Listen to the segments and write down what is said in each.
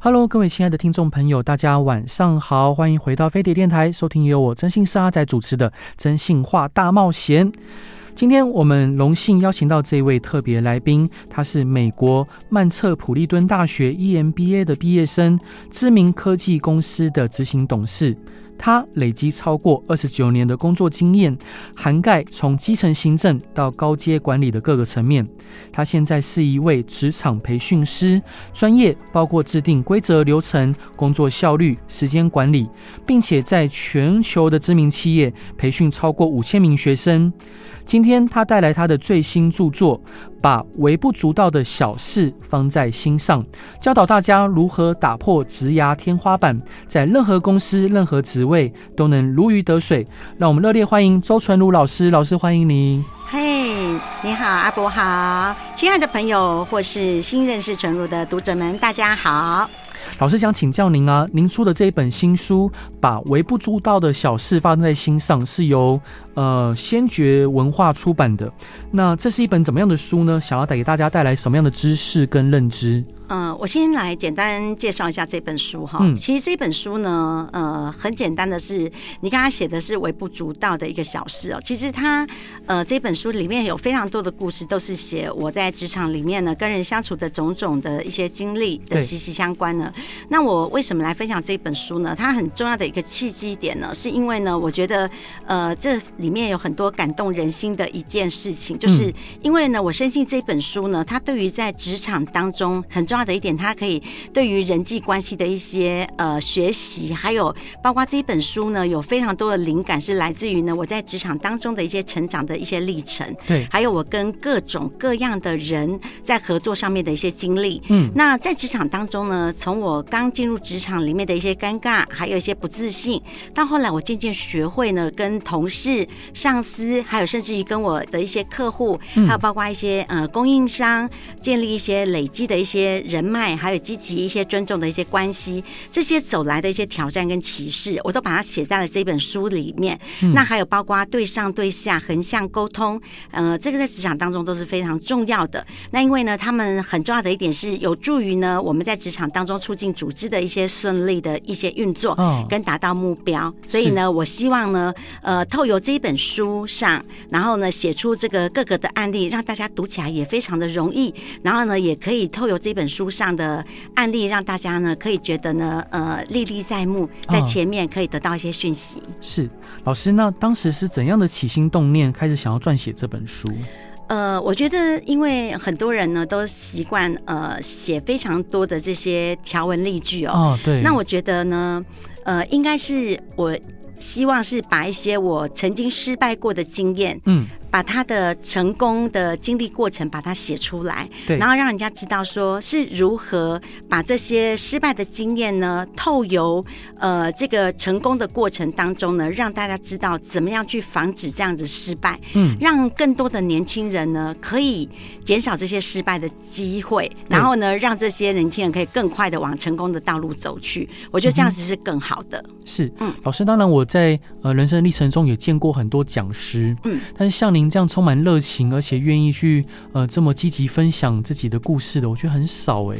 Hello，各位亲爱的听众朋友，大家晚上好，欢迎回到飞碟电台，收听由我真心是阿仔主持的《真心话大冒险》。今天我们荣幸邀请到这位特别来宾，他是美国曼彻普利敦大学 EMBA 的毕业生，知名科技公司的执行董事。他累积超过二十九年的工作经验，涵盖从基层行政到高阶管理的各个层面。他现在是一位职场培训师，专业包括制定规则、流程、工作效率、时间管理，并且在全球的知名企业培训超过五千名学生。今天他带来他的最新著作，把微不足道的小事放在心上，教导大家如何打破职涯天花板，在任何公司、任何职位都能如鱼得水。让我们热烈欢迎周纯如老师，老师欢迎您。嘿，hey, 你好，阿伯好，亲爱的朋友或是新认识纯如的读者们，大家好。老师想请教您啊，您出的这一本新书，把微不足道的小事放在心上，是由呃先觉文化出版的。那这是一本怎么样的书呢？想要带给大家带来什么样的知识跟认知？嗯、呃，我先来简单介绍一下这本书哈。嗯、其实这本书呢，呃，很简单的是，你刚刚写的是微不足道的一个小事哦。其实它，呃，这本书里面有非常多的故事，都是写我在职场里面呢跟人相处的种种的一些经历的息息相关呢。那我为什么来分享这本书呢？它很重要的一个契机点呢，是因为呢，我觉得，呃，这里面有很多感动人心的一件事情，就是因为呢，我深信这本书呢，它对于在职场当中很重要。的一点，它可以对于人际关系的一些呃学习，还有包括这一本书呢，有非常多的灵感是来自于呢我在职场当中的一些成长的一些历程，对，还有我跟各种各样的人在合作上面的一些经历。嗯，那在职场当中呢，从我刚进入职场里面的一些尴尬，还有一些不自信，到后来我渐渐学会呢跟同事、上司，还有甚至于跟我的一些客户，还有包括一些呃供应商，建立一些累积的一些。人脉，还有积极一些尊重的一些关系，这些走来的一些挑战跟歧视，我都把它写在了这本书里面。嗯、那还有包括对上对下横向沟通，呃，这个在职场当中都是非常重要的。那因为呢，他们很重要的一点是有助于呢我们在职场当中促进组织的一些顺利的一些运作，跟达到目标。哦、所以呢，我希望呢，呃，透过这一本书上，然后呢，写出这个各个的案例，让大家读起来也非常的容易。然后呢，也可以透过这本书。上的案例让大家呢可以觉得呢呃历历在目，在前面可以得到一些讯息。哦、是老师，那当时是怎样的起心动念开始想要撰写这本书？呃，我觉得因为很多人呢都习惯呃写非常多的这些条文例句哦，哦对，那我觉得呢呃应该是我希望是把一些我曾经失败过的经验，嗯。把他的成功的经历过程把它写出来，对，然后让人家知道说是如何把这些失败的经验呢，透由呃这个成功的过程当中呢，让大家知道怎么样去防止这样子失败，嗯，让更多的年轻人呢可以减少这些失败的机会，然后呢，让这些年轻人可以更快的往成功的道路走去。我觉得这样子是更好的。嗯、是，嗯，老师，当然我在呃人生历程中也见过很多讲师，嗯，但是像你。这样充满热情，而且愿意去呃这么积极分享自己的故事的，我觉得很少哎。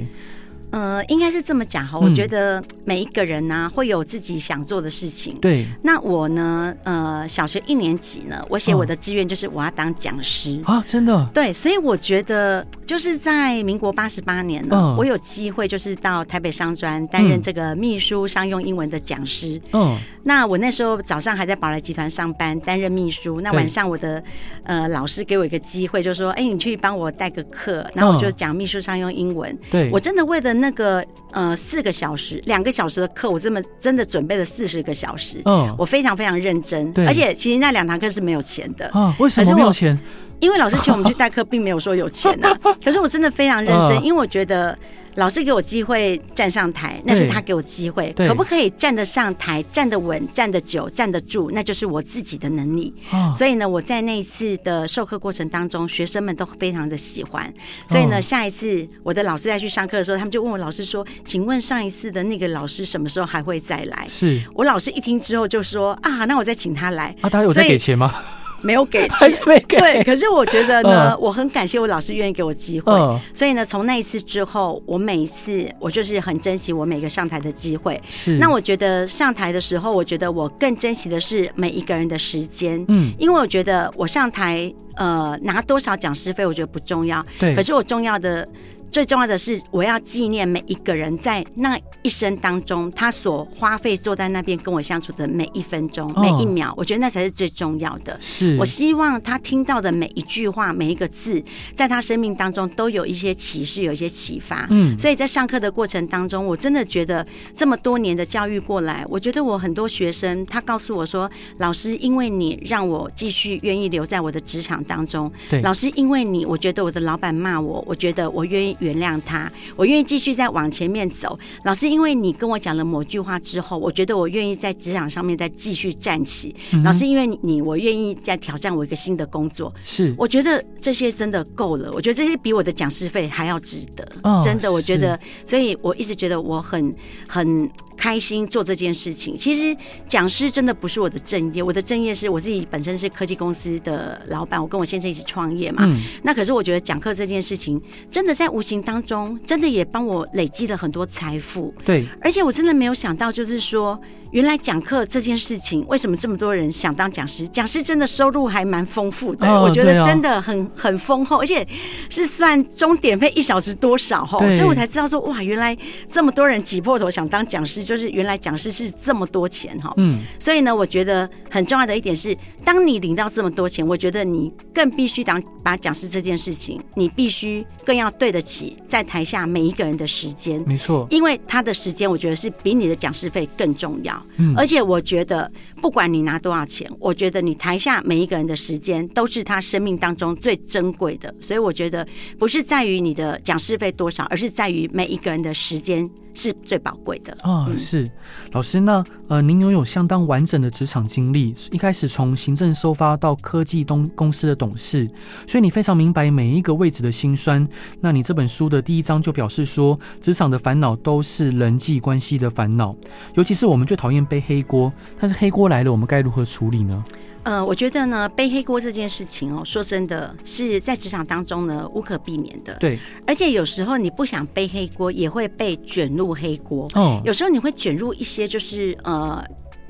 呃，应该是这么讲哈，我觉得每一个人呢、啊、会有自己想做的事情。对，那我呢，呃，小学一年级呢，我写我的志愿就是我要当讲师啊，真的。对，所以我觉得就是在民国八十八年呢，嗯、我有机会就是到台北商专担任这个秘书商用英文的讲师。嗯，那我那时候早上还在宝来集团上班担任秘书，那晚上我的呃老师给我一个机会，就说：“哎，你去帮我带个课。”然后我就讲秘书商用英文。对，我真的为了。那个呃四个小时两个小时的课，我这么真的准备了四十个小时，嗯，我非常非常认真，而且其实那两堂课是没有钱的。啊，为什么没有钱？因为老师请我们去代课，并没有说有钱呐、啊。可是我真的非常认真，因为我觉得。老师给我机会站上台，那是他给我机会。可不可以站得上台、站得稳、站得久、站得住，那就是我自己的能力。哦、所以呢，我在那一次的授课过程当中，学生们都非常的喜欢。所以呢，下一次我的老师再去上课的时候，他们就问我老师说：“请问上一次的那个老师什么时候还会再来？”是我老师一听之后就说：“啊，那我再请他来。”啊，他有在给钱吗？没有给，还是没给。对，可是我觉得呢，我很感谢我老师愿意给我机会。所以呢，从那一次之后，我每一次我就是很珍惜我每个上台的机会。是。那我觉得上台的时候，我觉得我更珍惜的是每一个人的时间。嗯。因为我觉得我上台呃拿多少讲师费，我觉得不重要。对。可是我重要的。最重要的是，我要纪念每一个人在那一生当中，他所花费坐在那边跟我相处的每一分钟、每一秒，我觉得那才是最重要的。是我希望他听到的每一句话、每一个字，在他生命当中都有一些启示、有一些启发。嗯，所以在上课的过程当中，我真的觉得这么多年的教育过来，我觉得我很多学生他告诉我说：“老师，因为你让我继续愿意留在我的职场当中。”对，老师，因为你，我觉得我的老板骂我，我觉得我愿意。原谅他，我愿意继续再往前面走。老师，因为你跟我讲了某句话之后，我觉得我愿意在职场上面再继续站起。嗯、老师，因为你，我愿意再挑战我一个新的工作。是，我觉得这些真的够了。我觉得这些比我的讲师费还要值得。哦、真的，我觉得，所以我一直觉得我很很。开心做这件事情，其实讲师真的不是我的正业，我的正业是我自己本身是科技公司的老板，我跟我先生一起创业嘛。嗯。那可是我觉得讲课这件事情，真的在无形当中，真的也帮我累积了很多财富。对，而且我真的没有想到，就是说。原来讲课这件事情，为什么这么多人想当讲师？讲师真的收入还蛮丰富的，哦、我觉得真的很很丰厚，而且是算钟点费一小时多少哈，所以我才知道说哇，原来这么多人挤破头想当讲师，就是原来讲师是这么多钱哈。嗯，所以呢，我觉得很重要的一点是，当你领到这么多钱，我觉得你更必须当把讲师这件事情，你必须更要对得起在台下每一个人的时间。没错，因为他的时间，我觉得是比你的讲师费更重要。嗯，而且我觉得，不管你拿多少钱，我觉得你台下每一个人的时间都是他生命当中最珍贵的。所以我觉得，不是在于你的讲师费多少，而是在于每一个人的时间。是最宝贵的啊、哦！是老师，那呃，您拥有相当完整的职场经历，一开始从行政收发到科技东公司的董事，所以你非常明白每一个位置的辛酸。那你这本书的第一章就表示说，职场的烦恼都是人际关系的烦恼，尤其是我们最讨厌背黑锅，但是黑锅来了，我们该如何处理呢？呃，我觉得呢，背黑锅这件事情哦，说真的是在职场当中呢无可避免的。对，而且有时候你不想背黑锅，也会被卷入黑锅。哦，有时候你会卷入一些就是呃，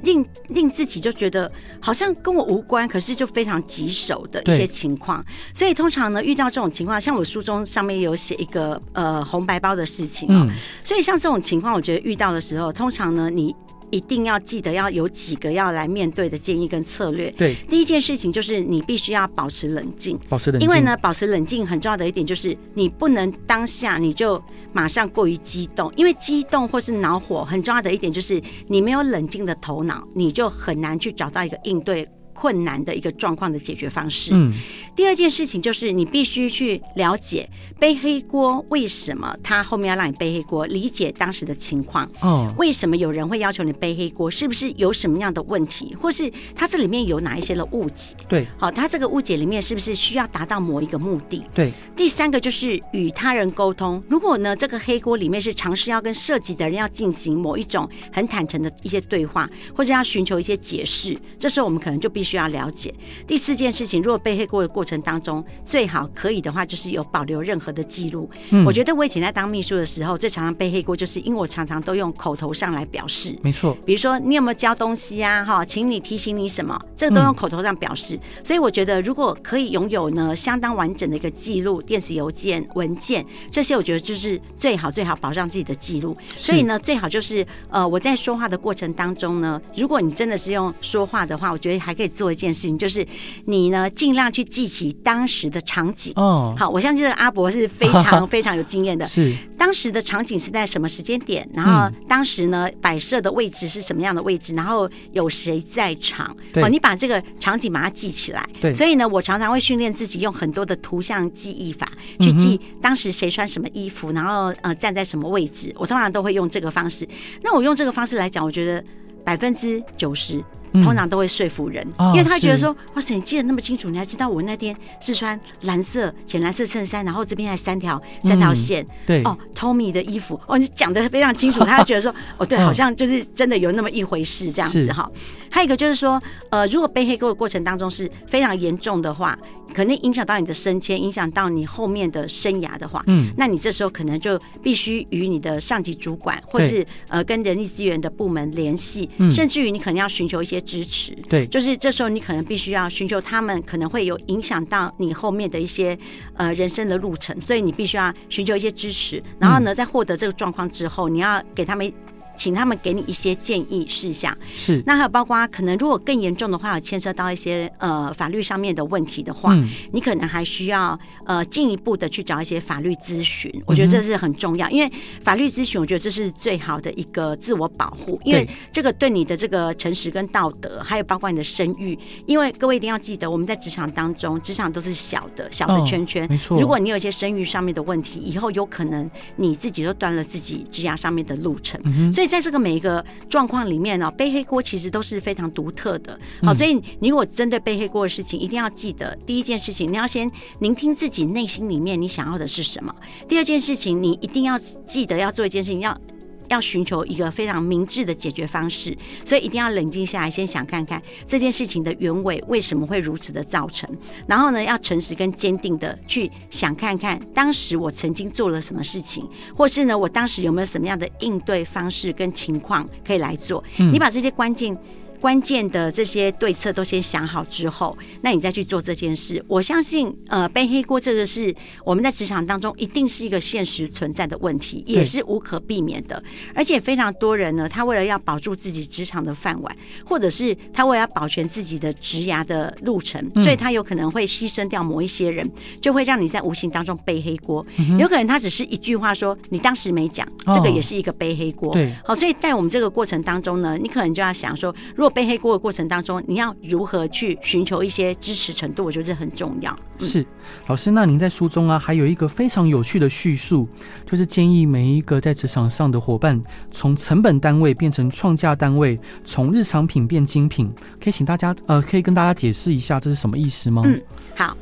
令令自己就觉得好像跟我无关，可是就非常棘手的一些情况。所以通常呢，遇到这种情况，像我书中上面有写一个呃红白包的事情哦。嗯。所以像这种情况，我觉得遇到的时候，通常呢，你。一定要记得要有几个要来面对的建议跟策略。对，第一件事情就是你必须要保持冷静，保持冷静。因为呢，保持冷静很重要的一点就是你不能当下你就马上过于激动，因为激动或是恼火很重要的一点就是你没有冷静的头脑，你就很难去找到一个应对。困难的一个状况的解决方式。嗯，第二件事情就是你必须去了解背黑锅为什么他后面要让你背黑锅，理解当时的情况。哦，为什么有人会要求你背黑锅？是不是有什么样的问题，或是他这里面有哪一些的误解？对，好，他这个误解里面是不是需要达到某一个目的？对。第三个就是与他人沟通。如果呢，这个黑锅里面是尝试要跟涉及的人要进行某一种很坦诚的一些对话，或者要寻求一些解释，这时候我们可能就必须。需要了解。第四件事情，如果背黑锅的过程当中，最好可以的话，就是有保留任何的记录。嗯，我觉得我以前在当秘书的时候，最常常背黑锅，就是因为我常常都用口头上来表示。没错，比如说你有没有交东西啊？哈，请你提醒你什么，这个都用口头上表示。嗯。所以我觉得，如果可以拥有呢相当完整的一个记录，电子邮件、文件这些，我觉得就是最好最好保障自己的记录。所以呢，最好就是呃我在说话的过程当中呢，如果你真的是用说话的话，我觉得还可以。做一件事情，就是你呢，尽量去记起当时的场景。哦，好，我相信这个阿伯是非常 非常有经验的。是当时的场景是在什么时间点？然后当时呢，摆设的位置是什么样的位置？然后有谁在场？哦，你把这个场景把它记起来。对，所以呢，我常常会训练自己用很多的图像记忆法去记当时谁穿什么衣服，然后呃站在什么位置。我通常都会用这个方式。那我用这个方式来讲，我觉得百分之九十通常都会说服人，因为他觉得说，哇塞，你记得那么清楚，你还知道我那天是穿蓝色浅蓝色衬衫，然后这边还三条三条线，对。哦，Tommy 的衣服，哦，你讲的非常清楚，他就觉得说，哦，对，好像就是真的有那么一回事这样子哈。还有一个就是说，呃，如果背黑锅的过程当中是非常严重的话，可能影响到你的升迁，影响到你后面的生涯的话，嗯，那你这时候可能就必须与你的上级主管，或是呃跟人力资源的部门联系，甚至于你可能要寻求一些支持，对，就是这时候你可能必须要寻求他们可能会有影响到你后面的一些呃人生的路程，所以你必须要寻求一些支持，然后呢，在获得这个状况之后，你要给他们。请他们给你一些建议事项，是。那还有包括可能如果更严重的话，有牵涉到一些呃法律上面的问题的话，嗯、你可能还需要呃进一步的去找一些法律咨询。我觉得这是很重要，嗯、因为法律咨询，我觉得这是最好的一个自我保护，因为这个对你的这个诚实跟道德，还有包括你的声誉。因为各位一定要记得，我们在职场当中，职场都是小的小的圈圈，哦、没错。如果你有一些声誉上面的问题，以后有可能你自己都断了自己职涯上面的路程，嗯、所以。在这个每一个状况里面呢，背黑锅其实都是非常独特的。好，所以你如果针对背黑锅的事情，一定要记得，第一件事情，你要先聆听自己内心里面你想要的是什么。第二件事情，你一定要记得要做一件事情，要。要寻求一个非常明智的解决方式，所以一定要冷静下来，先想看看这件事情的原委为什么会如此的造成，然后呢，要诚实跟坚定的去想看看当时我曾经做了什么事情，或是呢，我当时有没有什么样的应对方式跟情况可以来做。你把这些关键。关键的这些对策都先想好之后，那你再去做这件事。我相信，呃，背黑锅这个是我们在职场当中一定是一个现实存在的问题，也是无可避免的。而且非常多人呢，他为了要保住自己职场的饭碗，或者是他为了要保全自己的职涯的路程，所以他有可能会牺牲掉某一些人，就会让你在无形当中背黑锅。有可能他只是一句话说，你当时没讲，这个也是一个背黑锅。对，好，所以在我们这个过程当中呢，你可能就要想说，如果背黑锅的过程当中，你要如何去寻求一些支持程度？我觉得这很重要。嗯、是老师，那您在书中啊，还有一个非常有趣的叙述，就是建议每一个在职场上的伙伴，从成本单位变成创价单位，从日常品变精品。可以请大家呃，可以跟大家解释一下这是什么意思吗？嗯，好，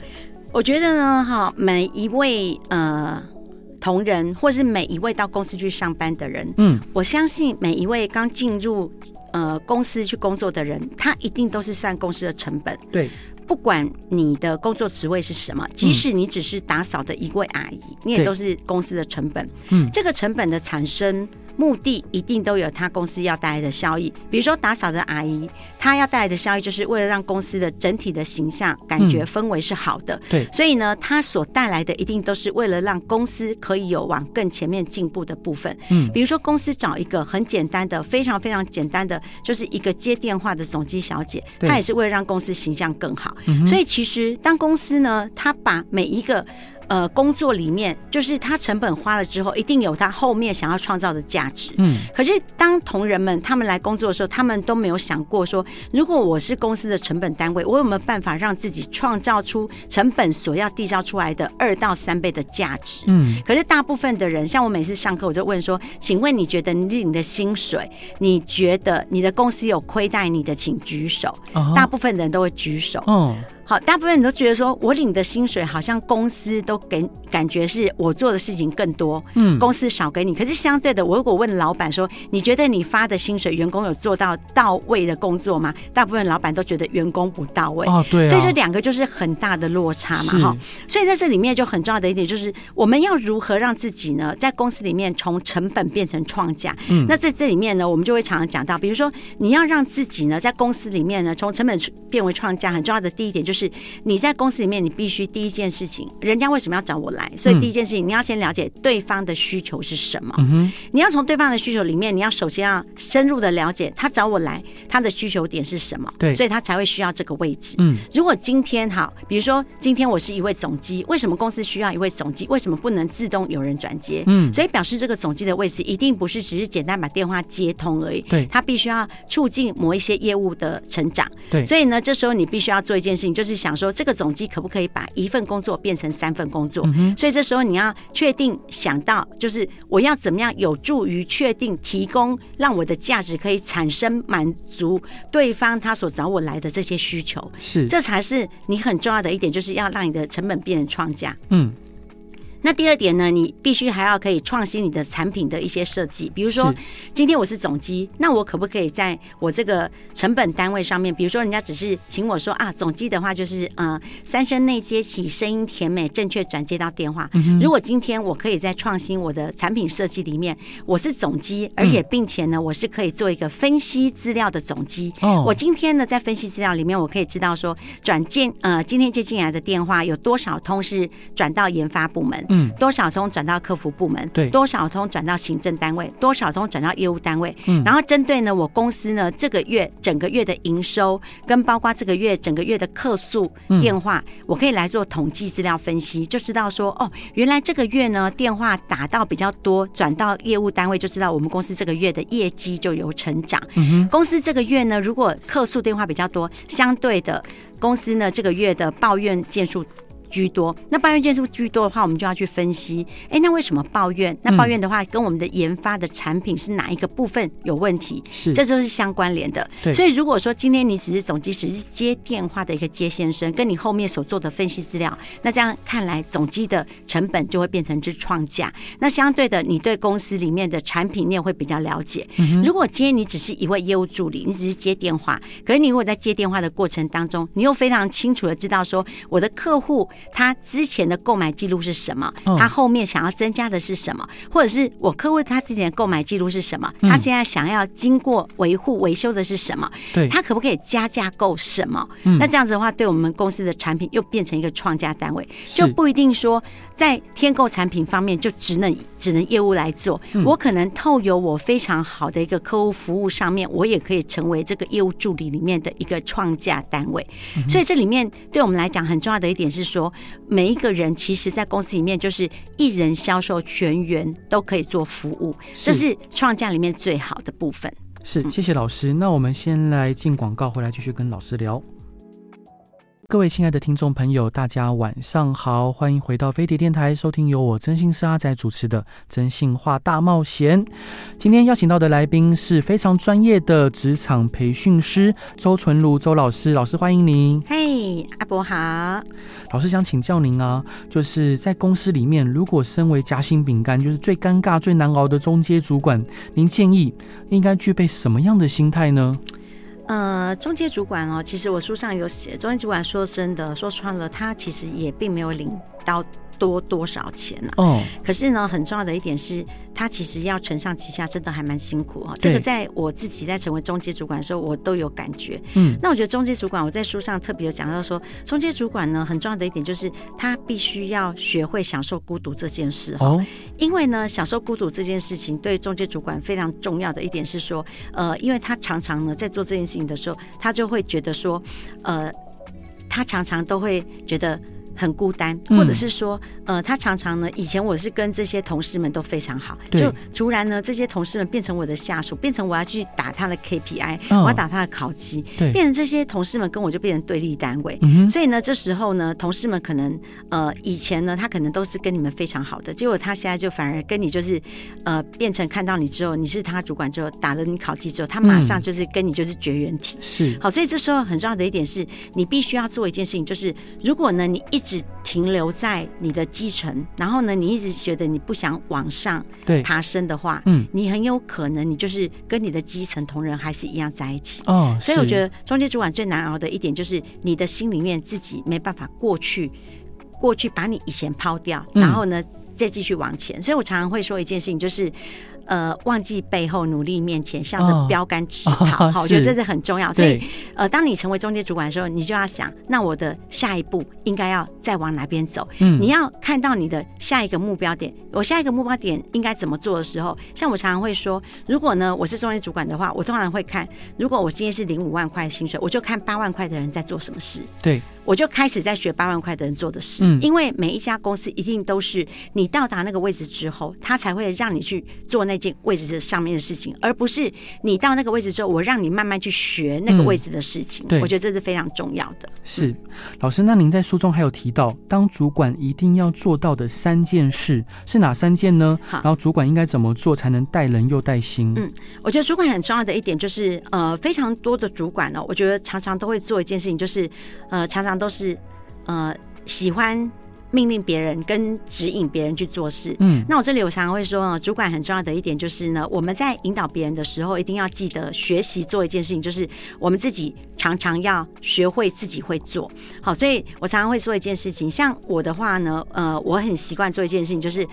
我觉得呢，哈，每一位呃。同仁，或是每一位到公司去上班的人，嗯，我相信每一位刚进入呃公司去工作的人，他一定都是算公司的成本。对，不管你的工作职位是什么，即使你只是打扫的一位阿姨，你也都是公司的成本。嗯，这个成本的产生。目的一定都有他公司要带来的效益，比如说打扫的阿姨，她要带来的效益就是为了让公司的整体的形象、感觉、氛围是好的。对，所以呢，她所带来的一定都是为了让公司可以有往更前面进步的部分。嗯，比如说公司找一个很简单的、非常非常简单的，就是一个接电话的总机小姐，她也是为了让公司形象更好。所以其实当公司呢，她把每一个呃，工作里面就是他成本花了之后，一定有他后面想要创造的价值。嗯，可是当同仁们他们来工作的时候，他们都没有想过说，如果我是公司的成本单位，我有没有办法让自己创造出成本所要缔造出来的二到三倍的价值？嗯，可是大部分的人，像我每次上课，我就问说，请问你觉得你领的薪水，你觉得你的公司有亏待你的，请举手。大部分的人都会举手。嗯。好，大部分人都觉得说，我领的薪水好像公司都给感觉是我做的事情更多，嗯，公司少给你。可是相对的，我如果问老板说，你觉得你发的薪水，员工有做到到位的工作吗？大部分老板都觉得员工不到位。哦，对啊。所以这两个就是很大的落差嘛，哈。所以在这里面就很重要的一点就是，我们要如何让自己呢，在公司里面从成本变成创价？嗯，那在这里面呢，我们就会常常讲到，比如说你要让自己呢，在公司里面呢，从成本变为创价，很重要的第一点就是。是你在公司里面，你必须第一件事情，人家为什么要找我来？所以第一件事情，你要先了解对方的需求是什么。嗯、你要从对方的需求里面，你要首先要深入的了解他找我来，他的需求点是什么？对，所以他才会需要这个位置。嗯，如果今天好，比如说今天我是一位总机，为什么公司需要一位总机？为什么不能自动有人转接？嗯，所以表示这个总机的位置一定不是只是简单把电话接通而已。对，他必须要促进某一些业务的成长。对，所以呢，这时候你必须要做一件事情，就是。就是想说，这个总机可不可以把一份工作变成三份工作？嗯、所以这时候你要确定想到，就是我要怎么样有助于确定提供，让我的价值可以产生满足对方他所找我来的这些需求。是，这才是你很重要的一点，就是要让你的成本变成创价。嗯。那第二点呢，你必须还要可以创新你的产品的一些设计，比如说今天我是总机，那我可不可以在我这个成本单位上面，比如说人家只是请我说啊，总机的话就是呃三声内接起，声音甜美，正确转接到电话。如果今天我可以在创新我的产品设计里面，我是总机，而且并且呢，我是可以做一个分析资料的总机。哦我今天呢在分析资料里面，我可以知道说转进呃今天接进来的电话有多少通是转到研发部门。嗯，多少通转到客服部门？对，多少通转到行政单位？多少通转到业务单位？嗯，然后针对呢，我公司呢这个月整个月的营收，跟包括这个月整个月的客诉电话，嗯，我可以来做统计资料分析，就知道说哦，原来这个月呢电话打到比较多，转到业务单位，就知道我们公司这个月的业绩就有成长。公司这个月呢，如果客诉电话比较多，相对的公司呢这个月的抱怨件数。居多，那抱怨件数居多的话，我们就要去分析，哎，那为什么抱怨？那抱怨的话，跟我们的研发的产品是哪一个部分有问题？是，这就是相关联的。对，所以如果说今天你只是总机，只是接电话的一个接线生，跟你后面所做的分析资料，那这样看来，总机的成本就会变成是创价。那相对的，你对公司里面的产品你也会比较了解。嗯。如果今天你只是一位业务助理，你只是接电话，可是你如果在接电话的过程当中，你又非常清楚的知道说，我的客户他之前。的购买记录是什么？他后面想要增加的是什么？或者是我客户他之前的购买记录是什么？他现在想要经过维护维修的是什么？对，他可不可以加价购什么？那这样子的话，对我们公司的产品又变成一个创价单位，就不一定说在添购产品方面就只能只能业务来做。我可能透由我非常好的一个客户服务上面，我也可以成为这个业务助理里面的一个创价单位。所以这里面对我们来讲很重要的一点是说，每一个。个人其实，在公司里面就是一人销售全员都可以做服务，这是创价里面最好的部分。是，谢谢老师。那我们先来进广告，回来继续跟老师聊。各位亲爱的听众朋友，大家晚上好，欢迎回到飞碟电台，收听由我真心是阿仔主持的《真心话大冒险》。今天邀请到的来宾是非常专业的职场培训师周纯如周老师，老师欢迎您。嘿，阿伯好。老师想请教您啊，就是在公司里面，如果身为夹心饼干，就是最尴尬、最难熬的中阶主管，您建议应该具备什么样的心态呢？呃，中介主管哦，其实我书上有写，中介主管说真的，说穿了，他其实也并没有领到。多多少钱呢、啊？哦，可是呢，很重要的一点是，他其实要承上启下，真的还蛮辛苦哦。这个在我自己在成为中介主管的时候，我都有感觉。嗯，那我觉得中介主管，我在书上特别有讲到说，中介主管呢，很重要的一点就是，他必须要学会享受孤独这件事哦。因为呢，享受孤独这件事情，对中介主管非常重要的一点是说，呃，因为他常常呢在做这件事情的时候，他就会觉得说，呃，他常常都会觉得。很孤单，或者是说，呃，他常常呢，以前我是跟这些同事们都非常好，就突然呢，这些同事们变成我的下属，变成我要去打他的 KPI，哦，我要打他的考绩，对，变成这些同事们跟我就变成对立单位，嗯，所以呢，这时候呢，同事们可能，呃，以前呢，他可能都是跟你们非常好的，结果他现在就反而跟你就是，呃，变成看到你之后，你是他主管之后，打了你考绩之后，他马上就是跟你就是绝缘体，是，好，所以这时候很重要的一点是，你必须要做一件事情，就是如果呢，你一只停留在你的基层，然后呢，你一直觉得你不想往上爬升的话，嗯，你很有可能你就是跟你的基层同仁还是一样在一起哦。所以我觉得中间主管最难熬的一点就是你的心里面自己没办法过去，过去把你以前抛掉，然后呢再继续往前。所以我常常会说一件事情，就是。呃，忘记背后，努力面前，向着标杆直跑。好、我觉得这是很重要。所以，呃，当你成为中介主管的时候，你就要想，那我的下一步应该要再往哪边走？嗯，你要看到你的下一个目标点。我下一个目标点应该怎么做的时候，像我常常会说，如果呢我是中介主管的话，我通常会看，如果我今天是领五万块薪水，我就看八万块的人在做什么事。对。我就开始在学八万块的人做的事，因为每一家公司一定都是你到达那个位置之后，他才会让你去做那件位置上面的事情，而不是你到那个位置之后，我让你慢慢去学那个位置的事情。对，我觉得这是非常重要的。是，老师，那您在书中还有提到，当主管一定要做到的三件事是哪三件呢？好，然后主管应该怎么做才能带人又带心？嗯，我觉得主管很重要的一点就是，呃，非常多的主管呢，我觉得常常都会做一件事情，就是，呃，常常。都是呃喜欢命令别人跟指引别人去做事。嗯，那我这里我常常会说，主管很重要的一点就是呢，我们在引导别人的时候，一定要记得学习做一件事情，就是我们自己常常要学会自己会做好。所以我常常会说一件事情，像我的话呢，呃，我很习惯做一件事情，就是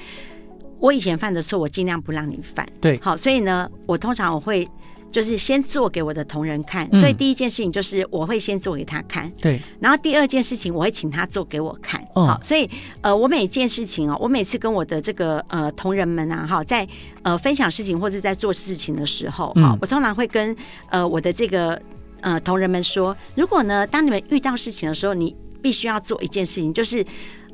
我以前犯的错，我尽量不让你犯。对，好，所以呢，我通常我会。就是先做给我的同仁看，所以第一件事情就是我会先做给他看，对。然后第二件事情我会请他做给我看，好。所以呃，我每件事情哦，我每次跟我的这个呃同仁们啊，哈，在呃分享事情或者在做事情的时候，哈，我通常会跟呃我的这个呃同仁们说，如果呢，当你们遇到事情的时候，你必须要做一件事情，就是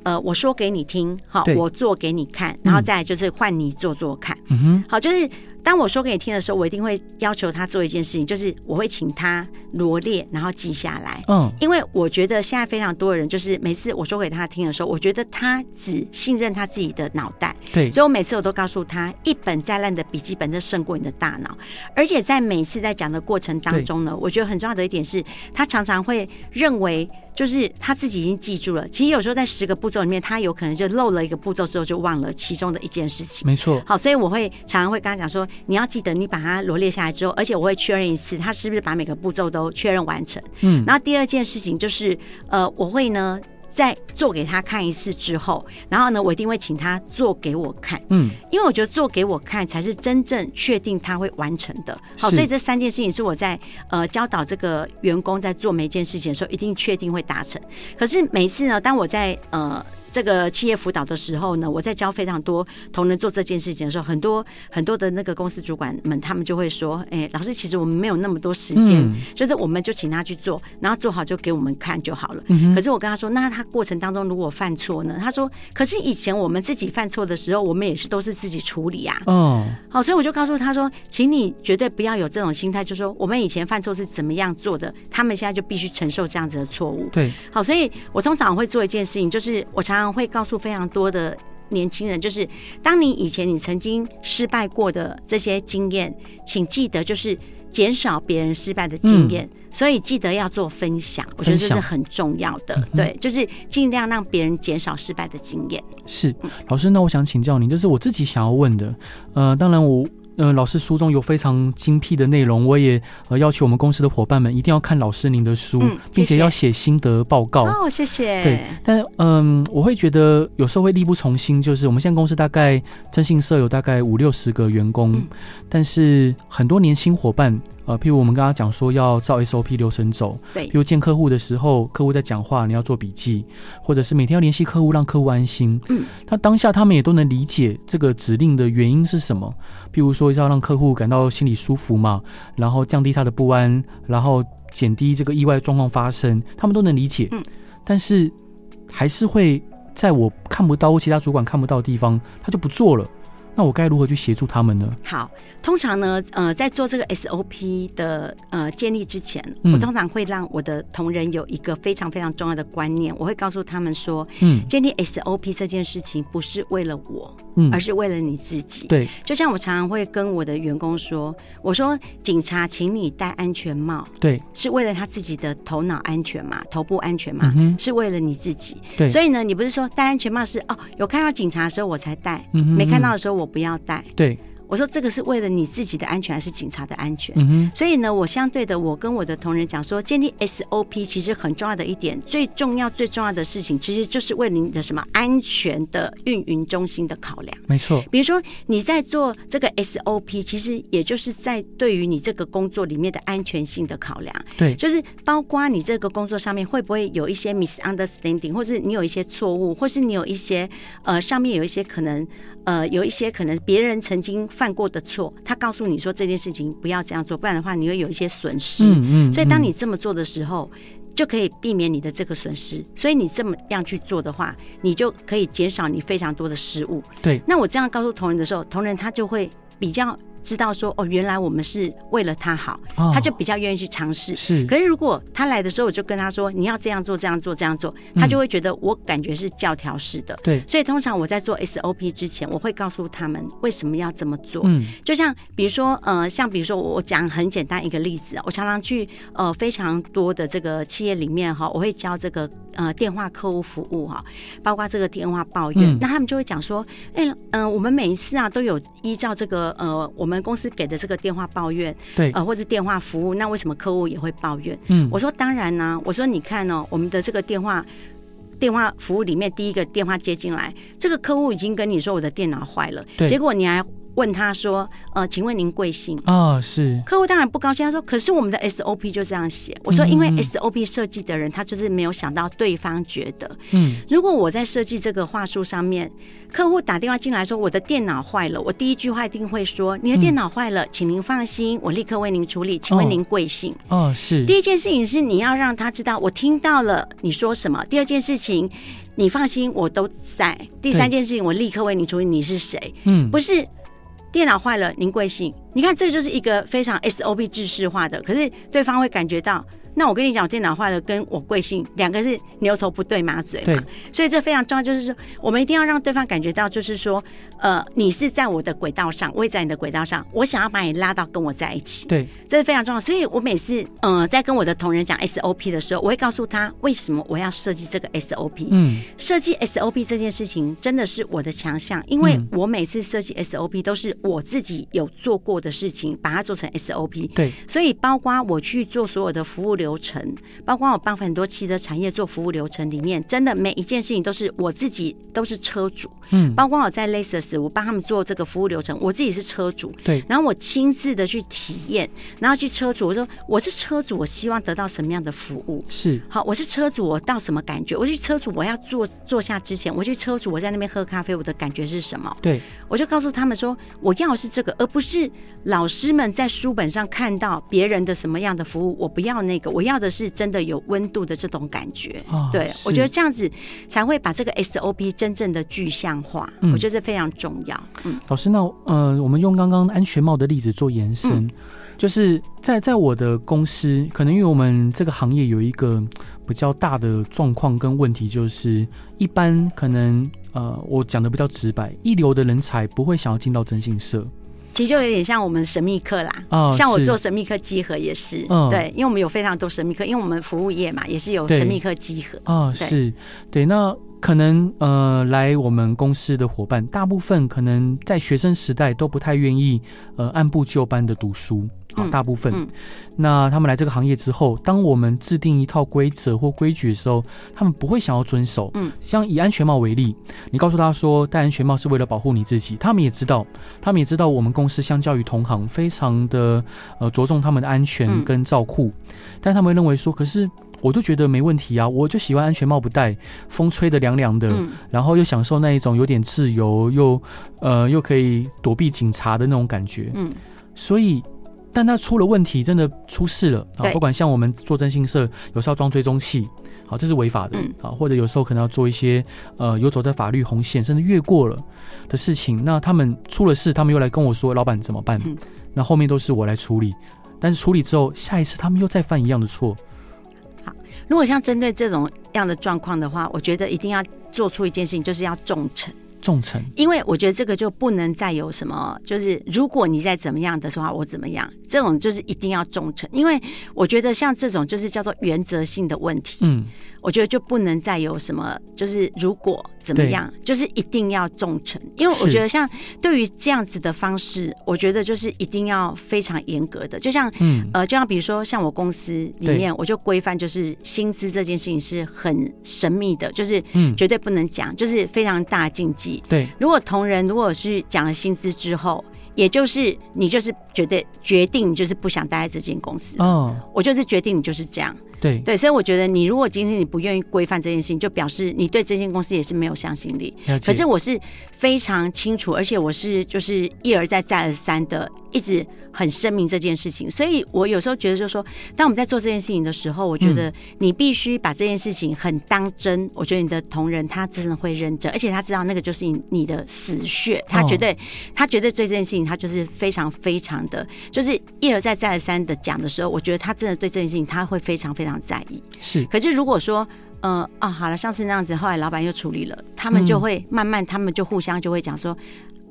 呃我说给你听，好，我做给你看，然后再就是换你做做看，嗯哼，好，就是。当我说给你听的时候，我一定会要求他做一件事情，就是我会请他罗列，然后记下来。嗯，因为我觉得现在非常多的人，就是每次我说给他听的时候，我觉得他只信任他自己的脑袋。对，所以我每次我都告诉他，一本再烂的笔记本都胜过你的大脑。而且在每次在讲的过程当中呢，我觉得很重要的一点是，他常常会认为。就是他自己已经记住了，其实有时候在十个步骤里面，他有可能就漏了一个步骤之后就忘了其中的一件事情。没错。好，所以我会常常会跟他讲说，你要记得你把它罗列下来之后，而且我会确认一次，他是不是把每个步骤都确认完成。嗯。然后第二件事情就是，呃，我会呢。在做给他看一次之后，然后呢，我一定会请他做给我看，嗯，因为我觉得做给我看才是真正确定他会完成的。好，所以这三件事情是我在呃教导这个员工在做每一件事情的时候，一定确定会达成。可是每次呢，当我在呃。这个企业辅导的时候呢，我在教非常多同仁做这件事情的时候，很多很多的那个公司主管们，他们就会说：“哎，老师，其实我们没有那么多时间，嗯、就是我们就请他去做，然后做好就给我们看就好了。嗯”可是我跟他说：“那他过程当中如果犯错呢？”他说：“可是以前我们自己犯错的时候，我们也是都是自己处理啊。”哦，好，所以我就告诉他说：“请你绝对不要有这种心态，就是说我们以前犯错是怎么样做的，他们现在就必须承受这样子的错误。”对，好，所以我通常会做一件事情，就是我常常会告诉非常多的年轻人，就是当你以前你曾经失败过的这些经验，请记得就是减少别人失败的经验，嗯、所以记得要做分享，我觉得这是很重要的。嗯、对，就是尽量让别人减少失败的经验。是老师，那我想请教您，就是我自己想要问的，呃，当然我。呃，老师书中有非常精辟的内容，我也呃要求我们公司的伙伴们一定要看老师您的书，嗯、并且要写心得报告。哦，谢谢。对，但嗯、呃，我会觉得有时候会力不从心，就是我们现在公司大概征信社有大概五六十个员工，嗯、但是很多年轻伙伴。呃，譬如我们刚刚讲说要照 SOP 流程走，对，譬如见客户的时候，客户在讲话，你要做笔记，或者是每天要联系客户，让客户安心。嗯，那当下他们也都能理解这个指令的原因是什么，譬如说要让客户感到心里舒服嘛，然后降低他的不安，然后减低这个意外状况发生，他们都能理解。嗯，但是还是会在我看不到或其他主管看不到的地方，他就不做了。那我该如何去协助他们呢？好，通常呢，呃，在做这个 SOP 的呃建立之前，嗯、我通常会让我的同仁有一个非常非常重要的观念，我会告诉他们说，嗯，建立 SOP 这件事情不是为了我，嗯，而是为了你自己。对，就像我常常会跟我的员工说，我说警察，请你戴安全帽，对，是为了他自己的头脑安全嘛，头部安全嘛，嗯、是为了你自己。对，所以呢，你不是说戴安全帽是哦，有看到警察的时候我才戴，嗯、没看到的时候我。不要带。对。我说这个是为了你自己的安全，还是警察的安全？所以呢，我相对的，我跟我的同仁讲说，建立 SOP 其实很重要的一点，最重要最重要的事情，其实就是为了你的什么安全的运营中心的考量。没错。比如说你在做这个 SOP，其实也就是在对于你这个工作里面的安全性的考量。对。就是包括你这个工作上面会不会有一些 misunderstanding，或是你有一些错误，或是你有一些呃上面有一些可能呃有一些可能别人曾经犯过的错，他告诉你说这件事情不要这样做，不然的话你会有一些损失。嗯嗯。所以当你这么做的时候，就可以避免你的这个损失。所以你这么样去做的话，你就可以减少你非常多的失误。对，那我这样告诉同仁的时候，同仁他就会比较。知道说哦，原来我们是为了他好，哦、他就比较愿意去尝试。是，可是如果他来的时候，我就跟他说，你要这样做，这样做，这样做，他就会觉得我感觉是教条式的。对、嗯，所以通常我在做 SOP 之前，我会告诉他们为什么要这么做。嗯，就像比如说呃，像比如说我讲很简单一个例子啊，我常常去呃非常多的这个企业里面哈，我会教这个呃电话客户服务哈，包括这个电话抱怨，嗯、那他们就会讲说，哎、欸，嗯、呃，我们每一次啊都有依照这个呃我们公司给的这个。电话抱怨，对，呃，或者电话服务，那为什么客户也会抱怨？嗯，我说当然呢、啊，我说你看哦，我们的这个电话电话服务里面，第一个电话接进来，这个客户已经跟你说我的电脑坏了，对，结果你还。问他说：“呃，请问您贵姓？”啊，是客户当然不高兴。他说：“可是我们的 SOP 就这样写。”我说：“因为 SOP 设计的人，他就是没有想到对方觉得，嗯，如果我在设计这个话术上面，客户打电话进来说我的电脑坏了，我第一句话一定会说：‘你的电脑坏了，请您放心，我立刻为您处理。’请问您贵姓？哦，是。第一件事情是你要让他知道我听到了你说什么。第二件事情，你放心，我都在。第三件事情，我立刻为你处理。你是谁？嗯，不是。”电脑坏了，您贵姓？你看，这就是一个非常 SOP 制式化的，可是对方会感觉到。那我跟你讲，我电脑坏了，跟我贵姓两个是牛头不对马嘴嘛。对。所以这非常重要，就是说，我们一定要让对方感觉到，就是说，呃，你是在我的轨道上，我也在你的轨道上，我想要把你拉到跟我在一起。对，这是非常重要。所以我每次，呃，在跟我的同仁讲 SOP 的时候，我会告诉他为什么我要设计这个 SOP。嗯。设计 SOP 这件事情真的是我的强项，因为我每次设计 SOP 都是我自己有做过的事情，把它做成 SOP。对。所以包括我去做所有的服务流程。包括我帮很多汽车产业做服务流程里面，真的每一件事情都是我自己都是车主，嗯，包括我在 Lexus，我帮他们做这个服务流程，我自己是车主，对，然后我亲自的去体验，然后去车主，我说我是车主，我希望得到什么样的服务？是好，我是车主，我到什么感觉？我去车主，我要坐坐下之前，我去车主，我在那边喝咖啡，我的感觉是什么？对，我就告诉他们说，我要的是这个，而不是老师们在书本上看到别人的什么样的服务，我不要那个，我要的是真的有温。温度的这种感觉，哦、对我觉得这样子才会把这个 SOP 真正的具象化，嗯、我觉得非常重要。嗯，老师，那呃，我们用刚刚安全帽的例子做延伸，嗯、就是在在我的公司，可能因为我们这个行业有一个比较大的状况跟问题，就是一般可能呃，我讲的比较直白，一流的人才不会想要进到征信社。其实就有点像我们神秘客啦，哦、像我做神秘客集合也是，嗯、对，因为我们有非常多神秘客，因为我们服务业嘛，也是有神秘客集合。啊，对是对。那可能呃，来我们公司的伙伴，大部分可能在学生时代都不太愿意呃按部就班的读书。好，大部分。那他们来这个行业之后，当我们制定一套规则或规矩的时候，他们不会想要遵守。嗯，像以安全帽为例，你告诉他说戴安全帽是为了保护你自己，他们也知道，他们也知道我们公司相较于同行非常的呃着重他们的安全跟照护，嗯、但他们会认为说，可是我都觉得没问题啊，我就喜欢安全帽不戴，风吹得凉凉的，嗯、然后又享受那一种有点自由又呃又可以躲避警察的那种感觉。嗯，所以。但他出了问题，真的出事了啊！不管像我们做征信社，有时候要装追踪器，好，这是违法的啊。嗯、或者有时候可能要做一些呃游走在法律红线，甚至越过了的事情。那他们出了事，他们又来跟我说：“老板怎么办？”嗯、那后面都是我来处理。但是处理之后，下一次他们又再犯一样的错。好，如果像针对这种样的状况的话，我觉得一定要做出一件事情，就是要重惩。重惩，因为我觉得这个就不能再有什么，就是如果你再怎么样的话，我怎么样？这种就是一定要重惩，因为我觉得像这种就是叫做原则性的问题。嗯。我觉得就不能再有什么，就是如果怎么样，就是一定要重诚，因为我觉得像对于这样子的方式，我觉得就是一定要非常严格的，就像嗯。呃，就像比如说像我公司里面，我就规范就是薪资这件事情是很神秘的，就是嗯。绝对不能讲，就是非常大禁忌。对，如果同仁如果是讲了薪资之后，也就是你就是觉得决定就是不想待在这间公司哦，我就是决定你就是这样。对对，所以我觉得你如果今天你不愿意规范这件事情，就表示你对这间公司也是没有向心力。可是我是非常清楚，而且我是就是一而再再而三的一直很声明这件事情。所以我有时候觉得，就是说，当我们在做这件事情的时候，我觉得你必须把这件事情很当真。我觉得你的同仁他真的会认真，而且他知道那个就是你你的死穴，他绝对他绝对对这件事情他就是非常非常的，就是一而再再而三的讲的时候，我觉得他真的对这件事情他会非常非常在意。是，可是如果说。嗯、呃、啊，好了，上次那样子，后来老板又处理了，他们就会慢慢，他们就互相就会讲说，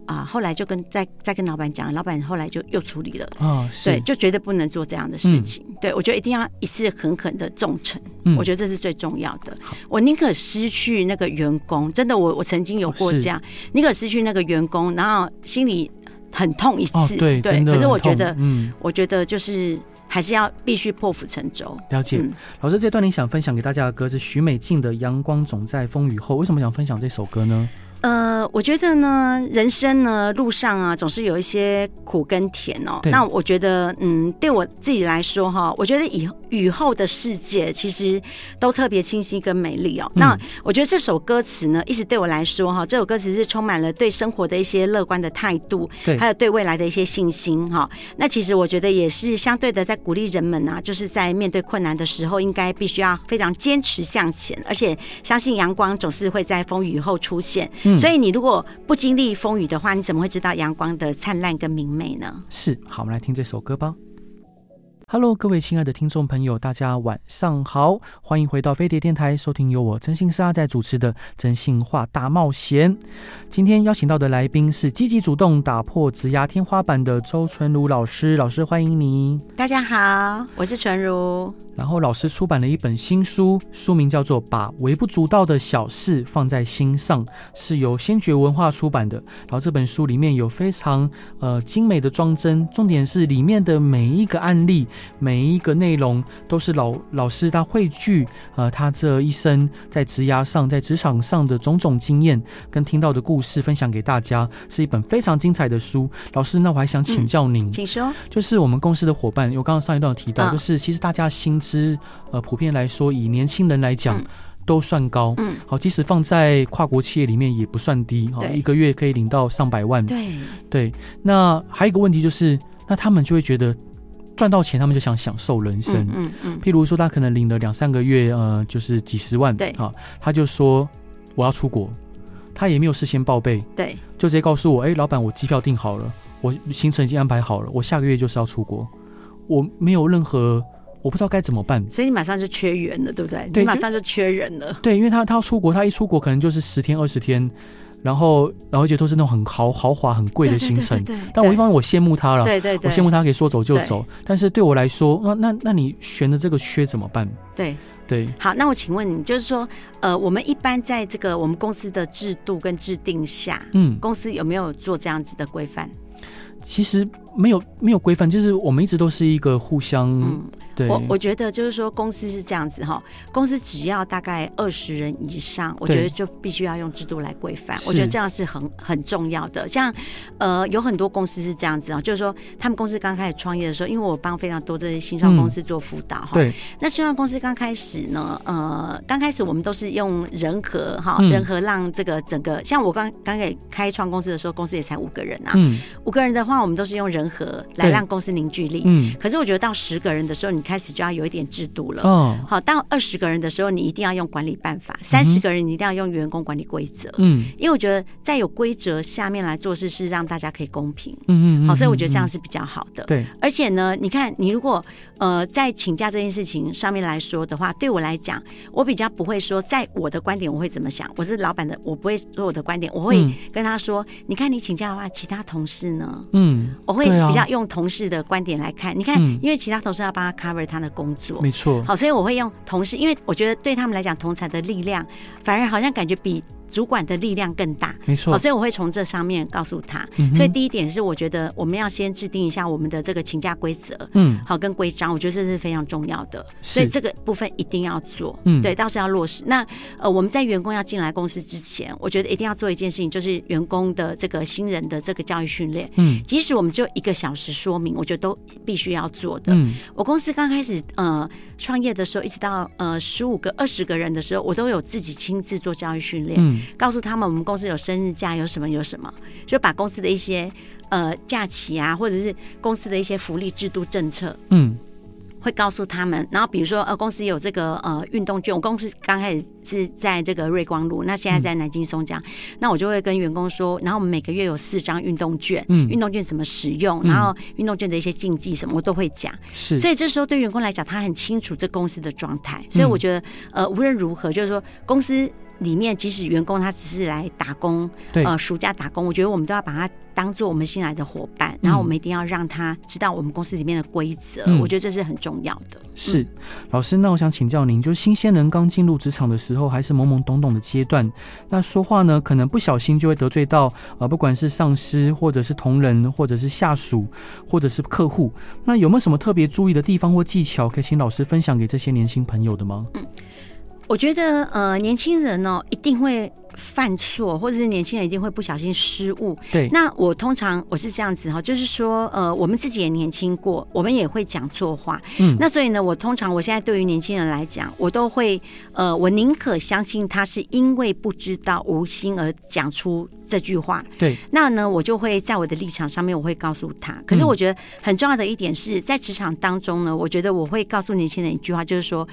啊，后来就跟再再跟老板讲，老板后来就又处理了，哦，对，就绝对不能做这样的事情，嗯、对我觉得一定要一次狠狠的重惩，嗯、我觉得这是最重要的。我宁可失去那个员工，真的，我我曾经有过这样，宁可失去那个员工，然后心里很痛一次，哦、对，对，可是我觉得，嗯，我觉得就是。还是要必须破釜沉舟。了解，嗯、老师，这段你想分享给大家的歌是许美静的《阳光总在风雨后》，为什么想分享这首歌呢？呃，我觉得呢，人生呢路上啊，总是有一些苦跟甜哦。那我觉得，嗯，对我自己来说哈，我觉得以雨后的世界其实都特别清晰跟美丽哦。嗯、那我觉得这首歌词呢，一直对我来说哈，这首歌词是充满了对生活的一些乐观的态度，对，还有对未来的一些信心哈。那其实我觉得也是相对的，在鼓励人们啊，就是在面对困难的时候，应该必须要非常坚持向前，而且相信阳光总是会在风雨后出现。嗯所以你如果不经历风雨的话，你怎么会知道阳光的灿烂跟明媚呢？是，好，我们来听这首歌吧。Hello，各位亲爱的听众朋友，大家晚上好，欢迎回到飞碟电台，收听由我征信社阿仔主持的《真心话大冒险》。今天邀请到的来宾是积极主动打破职涯天花板的周纯如老师，老师欢迎你。大家好，我是纯如。然后老师出版了一本新书，书名叫做《把微不足道的小事放在心上》，是由先觉文化出版的。然后这本书里面有非常呃精美的装帧，重点是里面的每一个案例。每一个内容都是老老师他汇聚，呃，他这一生在职涯上、在职场上的种种经验跟听到的故事分享给大家，是一本非常精彩的书。老师，那我还想请教您，嗯、请说，就是我们公司的伙伴，我刚刚上一段有提到，哦、就是其实大家薪资，呃，普遍来说，以年轻人来讲，嗯、都算高，嗯，好，即使放在跨国企业里面也不算低，哈，一个月可以领到上百万，对对。那还有一个问题就是，那他们就会觉得。赚到钱，他们就想享受人生。嗯嗯，嗯譬如说，他可能领了两三个月，呃，就是几十万。对，啊，他就说我要出国，他也没有事先报备。对，就直接告诉我，哎、欸，老板，我机票订好了，我行程已经安排好了，我下个月就是要出国，我没有任何，我不知道该怎么办。所以你马上就缺员了，对不对？对，你马上就缺人了。对，因为他他要出国，他一出国可能就是十天二十天。然后，然后而且都是那种很豪豪华、很贵的行程。对但我一方面我羡慕他了，对对对，我羡慕他可以说走就走。但是对我来说，那那那你悬的这个缺怎么办？对对。对好，那我请问你，就是说，呃，我们一般在这个我们公司的制度跟制定下，嗯，公司有没有做这样子的规范？其实没有没有规范，就是我们一直都是一个互相。嗯对我我觉得就是说，公司是这样子哈，公司只要大概二十人以上，我觉得就必须要用制度来规范。我觉得这样是很很重要的。像呃，有很多公司是这样子啊，就是说他们公司刚开始创业的时候，因为我帮非常多这些新创公司做辅导哈。对。那新创公司刚开始呢，呃，刚开始我们都是用人和哈，嗯、人和让这个整个，像我刚刚给开创公司的时候，公司也才五个人啊。嗯。五个人的话，我们都是用人和来让公司凝聚力。嗯。可是我觉得到十个人的时候，你开始就要有一点制度了。哦，好，到二十个人的时候，你一定要用管理办法；三十个人，你一定要用员工管理规则。嗯，因为我觉得在有规则下面来做事，是让大家可以公平。嗯嗯，好，所以我觉得这样是比较好的。对，而且呢，你看，你如果呃在请假这件事情上面来说的话，对我来讲，我比较不会说，在我的观点我会怎么想。我是老板的，我不会说我的观点，我会跟他说：你看你请假的话，其他同事呢？嗯，我会比较用同事的观点来看。你看，因为其他同事要帮他 cover 他的。工作没错，好，所以我会用同事，因为我觉得对他们来讲，同才的力量反而好像感觉比。主管的力量更大，没错，所以我会从这上面告诉他。嗯、所以第一点是，我觉得我们要先制定一下我们的这个请假规则，嗯，好，跟规章，我觉得这是非常重要的。所以这个部分一定要做，嗯，对，到时候要落实。那呃，我们在员工要进来公司之前，我觉得一定要做一件事情，就是员工的这个新人的这个教育训练，嗯，即使我们就一个小时说明，我觉得都必须要做的。嗯，我公司刚开始呃创业的时候，一直到呃十五个、二十个人的时候，我都有自己亲自做教育训练，嗯，告诉他们。我们公司有生日假，有什么有什么，就把公司的一些呃假期啊，或者是公司的一些福利制度政策，嗯。会告诉他们，然后比如说，呃，公司有这个呃运动券，我公司刚开始是在这个瑞光路，那现在在南京松江，嗯、那我就会跟员工说，然后我们每个月有四张运动券，嗯，运动券怎么使用，然后运动券的一些禁忌什么，我都会讲。是，所以这时候对员工来讲，他很清楚这公司的状态，所以我觉得，呃，无论如何，就是说公司。里面即使员工他只是来打工，对呃，暑假打工，我觉得我们都要把他当做我们新来的伙伴，嗯、然后我们一定要让他知道我们公司里面的规则，嗯、我觉得这是很重要的。是，老师，那我想请教您，就是新鲜人刚进入职场的时候，还是懵懵懂懂的阶段，那说话呢，可能不小心就会得罪到呃，不管是上司，或者是同仁，或者是下属，或者是客户，那有没有什么特别注意的地方或技巧，可以请老师分享给这些年轻朋友的吗？嗯。我觉得呃，年轻人呢、哦、一定会犯错，或者是年轻人一定会不小心失误。对，那我通常我是这样子哈，就是说呃，我们自己也年轻过，我们也会讲错话。嗯，那所以呢，我通常我现在对于年轻人来讲，我都会呃，我宁可相信他是因为不知道无心而讲出这句话。对，那呢，我就会在我的立场上面，我会告诉他。可是我觉得很重要的一点是在职场当中呢，我觉得我会告诉年轻人一句话，就是说。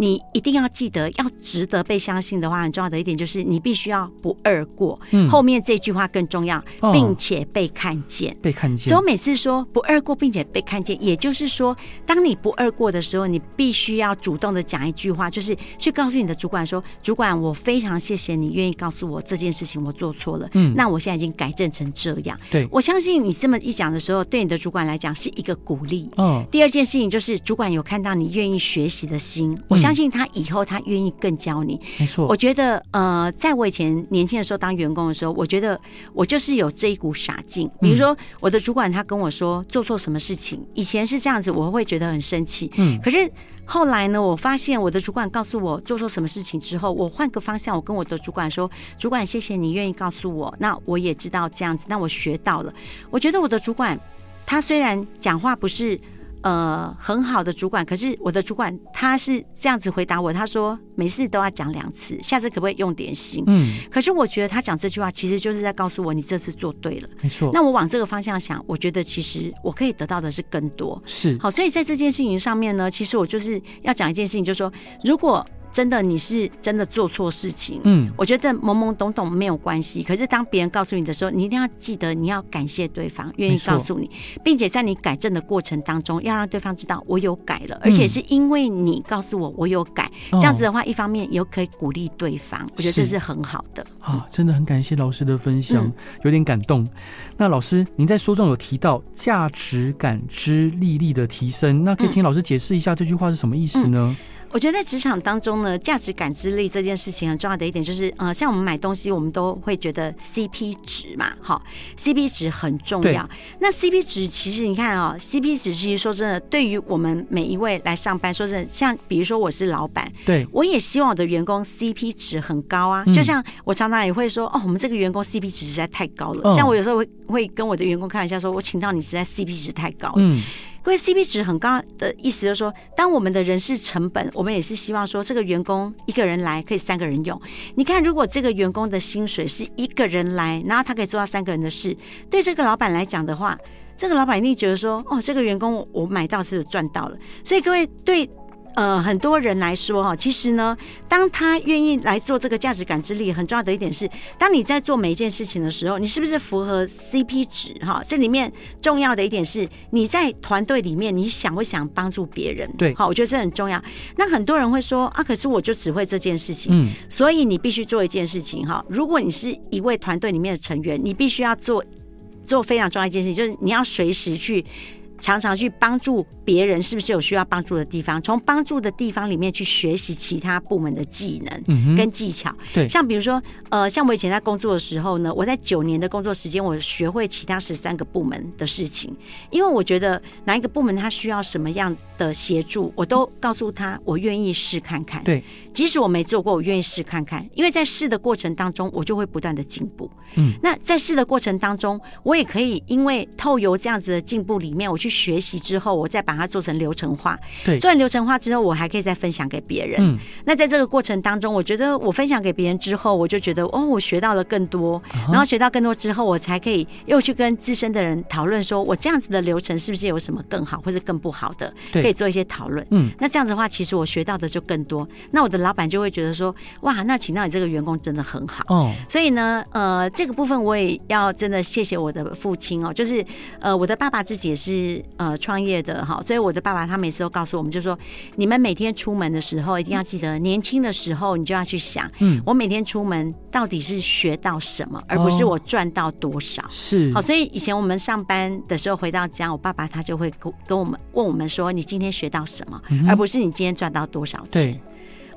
你一定要记得，要值得被相信的话，很重要的一点就是你必须要不二过。嗯，后面这句话更重要，并且被看见。被看见。所以我每次说不二过，并且被看见，也就是说，当你不二过的时候，你必须要主动的讲一句话，就是去告诉你的主管说：“主管，我非常谢谢你愿意告诉我这件事情，我做错了。嗯，那我现在已经改正成这样。对，我相信你这么一讲的时候，对你的主管来讲是一个鼓励。嗯，第二件事情就是主管有看到你愿意学习的心，我。相信他以后他愿意更教你，没错。我觉得呃，在我以前年轻的时候当员工的时候，我觉得我就是有这一股傻劲。比如说我的主管他跟我说做错什么事情，以前是这样子，我会觉得很生气。嗯，可是后来呢，我发现我的主管告诉我做错什么事情之后，我换个方向，我跟我的主管说：“主管，谢谢你愿意告诉我，那我也知道这样子，那我学到了。”我觉得我的主管他虽然讲话不是。呃，很好的主管，可是我的主管他是这样子回答我，他说每次都要讲两次，下次可不可以用点心？嗯，可是我觉得他讲这句话其实就是在告诉我，你这次做对了，没错。那我往这个方向想，我觉得其实我可以得到的是更多，是好。所以在这件事情上面呢，其实我就是要讲一件事情，就是说如果。真的，你是真的做错事情。嗯，我觉得懵懵懂懂没有关系。可是当别人告诉你的时候，你一定要记得，你要感谢对方愿意告诉你，并且在你改正的过程当中，要让对方知道我有改了，而且是因为你告诉我我有改。这样子的话，一方面又可以鼓励对方，我觉得这是很好的。啊，真的很感谢老师的分享，有点感动。那老师，您在书中有提到价值感知力力的提升，那可以请老师解释一下这句话是什么意思呢？我觉得在职场当中呢，价值感知力这件事情很重要的一点就是，呃，像我们买东西，我们都会觉得 CP 值嘛，好，CP 值很重要。那 CP 值其实你看哦，CP 值其实说真的，对于我们每一位来上班，说真的，像比如说我是老板，对，我也希望我的员工 CP 值很高啊。嗯、就像我常常也会说，哦，我们这个员工 CP 值实在太高了。哦、像我有时候会会跟我的员工开玩笑说，我请到你实在 CP 值太高了。嗯。因为 CP 值很高的意思就是说，当我们的人事成本，我们也是希望说，这个员工一个人来可以三个人用。你看，如果这个员工的薪水是一个人来，然后他可以做到三个人的事，对这个老板来讲的话，这个老板一定觉得说，哦，这个员工我买到是赚到了。所以各位对。呃，很多人来说哈，其实呢，当他愿意来做这个价值感知力，很重要的一点是，当你在做每一件事情的时候，你是不是符合 CP 值哈？这里面重要的一点是，你在团队里面，你想不想帮助别人？对，好，我觉得这很重要。那很多人会说啊，可是我就只会这件事情，嗯，所以你必须做一件事情哈。如果你是一位团队里面的成员，你必须要做做非常重要一件事情，就是你要随时去。常常去帮助别人，是不是有需要帮助的地方？从帮助的地方里面去学习其他部门的技能跟技巧。嗯、对，像比如说，呃，像我以前在工作的时候呢，我在九年的工作时间，我学会其他十三个部门的事情，因为我觉得哪一个部门他需要什么样的协助，我都告诉他，我愿意试看看。对，即使我没做过，我愿意试看看，因为在试的过程当中，我就会不断的进步。嗯，那在试的过程当中，我也可以因为透由这样子的进步里面，我去。去学习之后，我再把它做成流程化。对，做完流程化之后，我还可以再分享给别人。嗯，那在这个过程当中，我觉得我分享给别人之后，我就觉得哦，我学到了更多。然后学到更多之后，我才可以又去跟资深的人讨论，说我这样子的流程是不是有什么更好，或者更不好的，可以做一些讨论。嗯，那这样子的话，其实我学到的就更多。那我的老板就会觉得说，哇，那请到你这个员工真的很好。哦，所以呢，呃，这个部分我也要真的谢谢我的父亲哦，就是呃，我的爸爸自己也是呃创业的哈，所以我的爸爸他每次都告诉我们，就说你们每天出门的时候一定要记得，年轻的时候你就要去想，嗯，我每天出门到底是学到什么，而不是我赚到多少。是，好，所以以前我们上班的时候回到家，我爸爸他就会跟跟我们问我们说，你今天学到什么，而不是你今天赚到多少钱。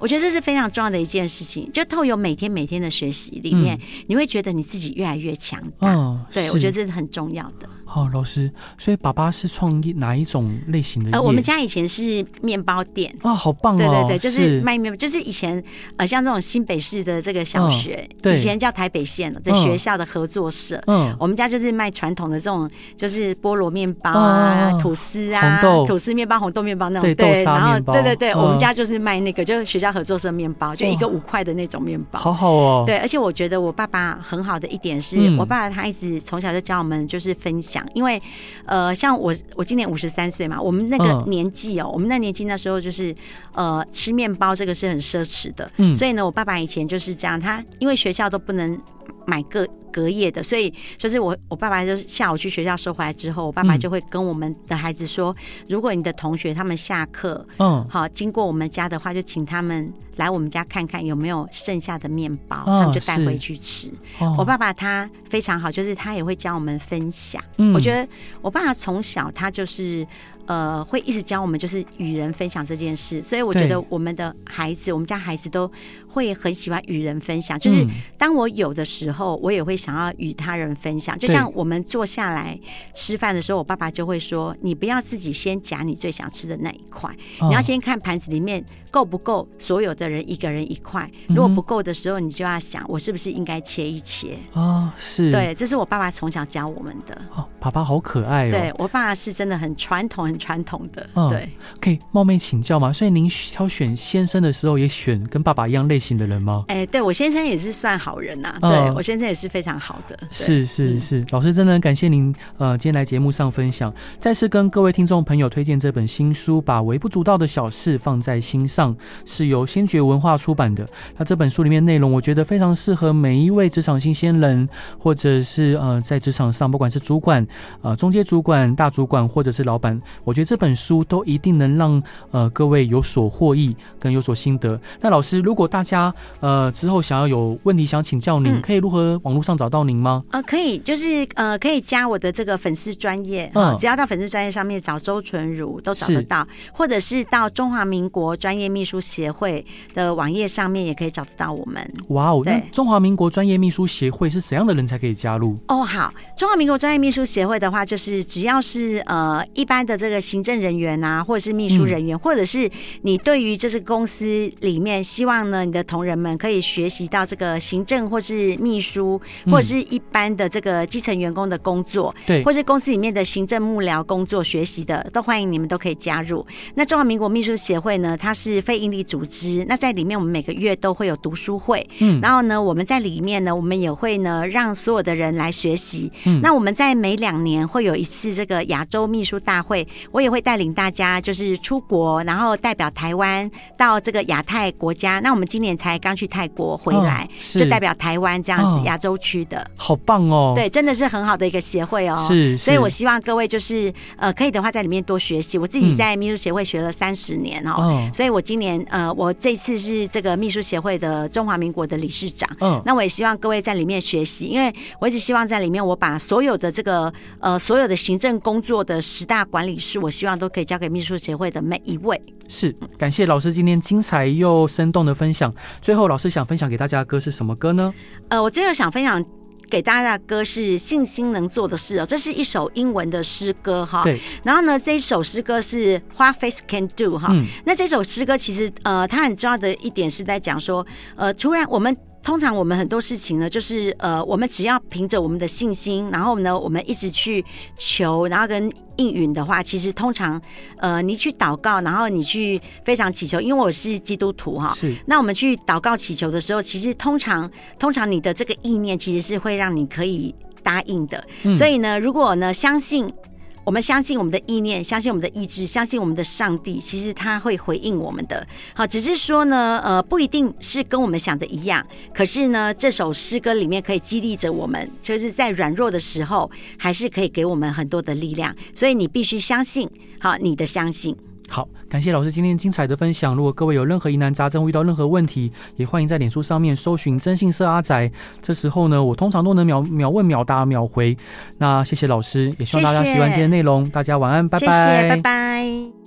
我觉得这是非常重要的一件事情，就透过每天每天的学习里面，嗯、你会觉得你自己越来越强大。哦、对，我觉得这是很重要的。好，老师，所以爸爸是创业哪一种类型的？呃，我们家以前是面包店啊，好棒哦！对对对，就是卖面包，就是以前呃，像这种新北市的这个小学，以前叫台北县的学校的合作社，嗯，我们家就是卖传统的这种，就是菠萝面包啊、吐司啊、吐司面包、红豆面包那种，对，然后对对对，我们家就是卖那个，就是学校合作社面包，就一个五块的那种面包，好好哦。对，而且我觉得我爸爸很好的一点是，我爸爸他一直从小就教我们就是分享。因为，呃，像我，我今年五十三岁嘛，我们那个年纪哦，我们那年纪那时候就是，呃，吃面包这个是很奢侈的，嗯，所以呢，我爸爸以前就是这样，他因为学校都不能买个。隔夜的，所以就是我我爸爸就是下午去学校收回来之后，我爸爸就会跟我们的孩子说，如果你的同学他们下课，嗯，好经过我们家的话，就请他们来我们家看看有没有剩下的面包，他们就带回去吃。我爸爸他非常好，就是他也会教我们分享。我觉得我爸爸从小他就是。呃，会一直教我们就是与人分享这件事，所以我觉得我们的孩子，我们家孩子都会很喜欢与人分享。就是当我有的时候，我也会想要与他人分享。就像我们坐下来吃饭的时候，我爸爸就会说：“你不要自己先夹你最想吃的那一块，你要先看盘子里面够不够，所有的人一个人一块。如果不够的时候，你就要想我是不是应该切一切。”哦，是对，这是我爸爸从小教我们的。哦，爸爸好可爱哦。对，我爸爸是真的很传统。很传统的，嗯，对，可以冒昧请教吗？所以您挑选先生的时候，也选跟爸爸一样类型的人吗？哎，对，我先生也是算好人呐，对，我先生也是非常好的。是是是，老师真的很感谢您，呃，今天来节目上分享，再次跟各位听众朋友推荐这本新书《把微不足道的小事放在心上》，是由先觉文化出版的。那这本书里面内容，我觉得非常适合每一位职场新鲜人，或者是呃，在职场上，不管是主管、呃，中介主管、大主管，或者是老板。我觉得这本书都一定能让呃各位有所获益跟有所心得。那老师，如果大家呃之后想要有问题想请教您，嗯、可以如何网络上找到您吗？呃，可以，就是呃可以加我的这个粉丝专业，嗯，只要到粉丝专业上面找周纯如都找得到，或者是到中华民国专业秘书协会的网页上面也可以找得到我们。哇哦，那，中华民国专业秘书协会是怎样的人才可以加入？哦，好，中华民国专业秘书协会的话，就是只要是呃一般的这个。行政人员啊，或者是秘书人员，嗯、或者是你对于这是公司里面，希望呢，你的同仁们可以学习到这个行政，或是秘书，或者是一般的这个基层员工的工作，对，或是公司里面的行政幕僚工作学习的，都欢迎你们都可以加入。那中华民国秘书协会呢，它是非营利组织，那在里面我们每个月都会有读书会，嗯，然后呢，我们在里面呢，我们也会呢让所有的人来学习，嗯，那我们在每两年会有一次这个亚洲秘书大会。我也会带领大家，就是出国，然后代表台湾到这个亚太国家。那我们今年才刚去泰国回来，哦、就代表台湾这样子亚洲区的，好棒哦！对，真的是很好的一个协会哦。是，是所以我希望各位就是呃，可以的话在里面多学习。我自己在秘书协会学了三十年哦，嗯、所以我今年呃，我这次是这个秘书协会的中华民国的理事长。嗯，那我也希望各位在里面学习，因为我一直希望在里面我把所有的这个呃所有的行政工作的十大管理术。我希望都可以交给秘书协会的每一位。是，感谢老师今天精彩又生动的分享。最后，老师想分享给大家的歌是什么歌呢？呃，我最后想分享给大家的歌是《信心能做的事》哦，这是一首英文的诗歌哈。对。然后呢，这一首诗歌是 What Faith Can Do 哈。嗯。那这首诗歌其实呃，它很重要的一点是在讲说，呃，突然我们。通常我们很多事情呢，就是呃，我们只要凭着我们的信心，然后呢，我们一直去求，然后跟应允的话，其实通常呃，你去祷告，然后你去非常祈求，因为我是基督徒哈，是。那我们去祷告祈求的时候，其实通常通常你的这个意念其实是会让你可以答应的。嗯、所以呢，如果呢相信。我们相信我们的意念，相信我们的意志，相信我们的上帝，其实他会回应我们的。好，只是说呢，呃，不一定是跟我们想的一样。可是呢，这首诗歌里面可以激励着我们，就是在软弱的时候，还是可以给我们很多的力量。所以你必须相信，好，你的相信。好，感谢老师今天精彩的分享。如果各位有任何疑难杂症，遇到任何问题，也欢迎在脸书上面搜寻“征信社阿宅”。这时候呢，我通常都能秒秒问、秒答、秒回。那谢谢老师，也希望大家喜欢今天的内容。大家晚安，拜拜，拜拜。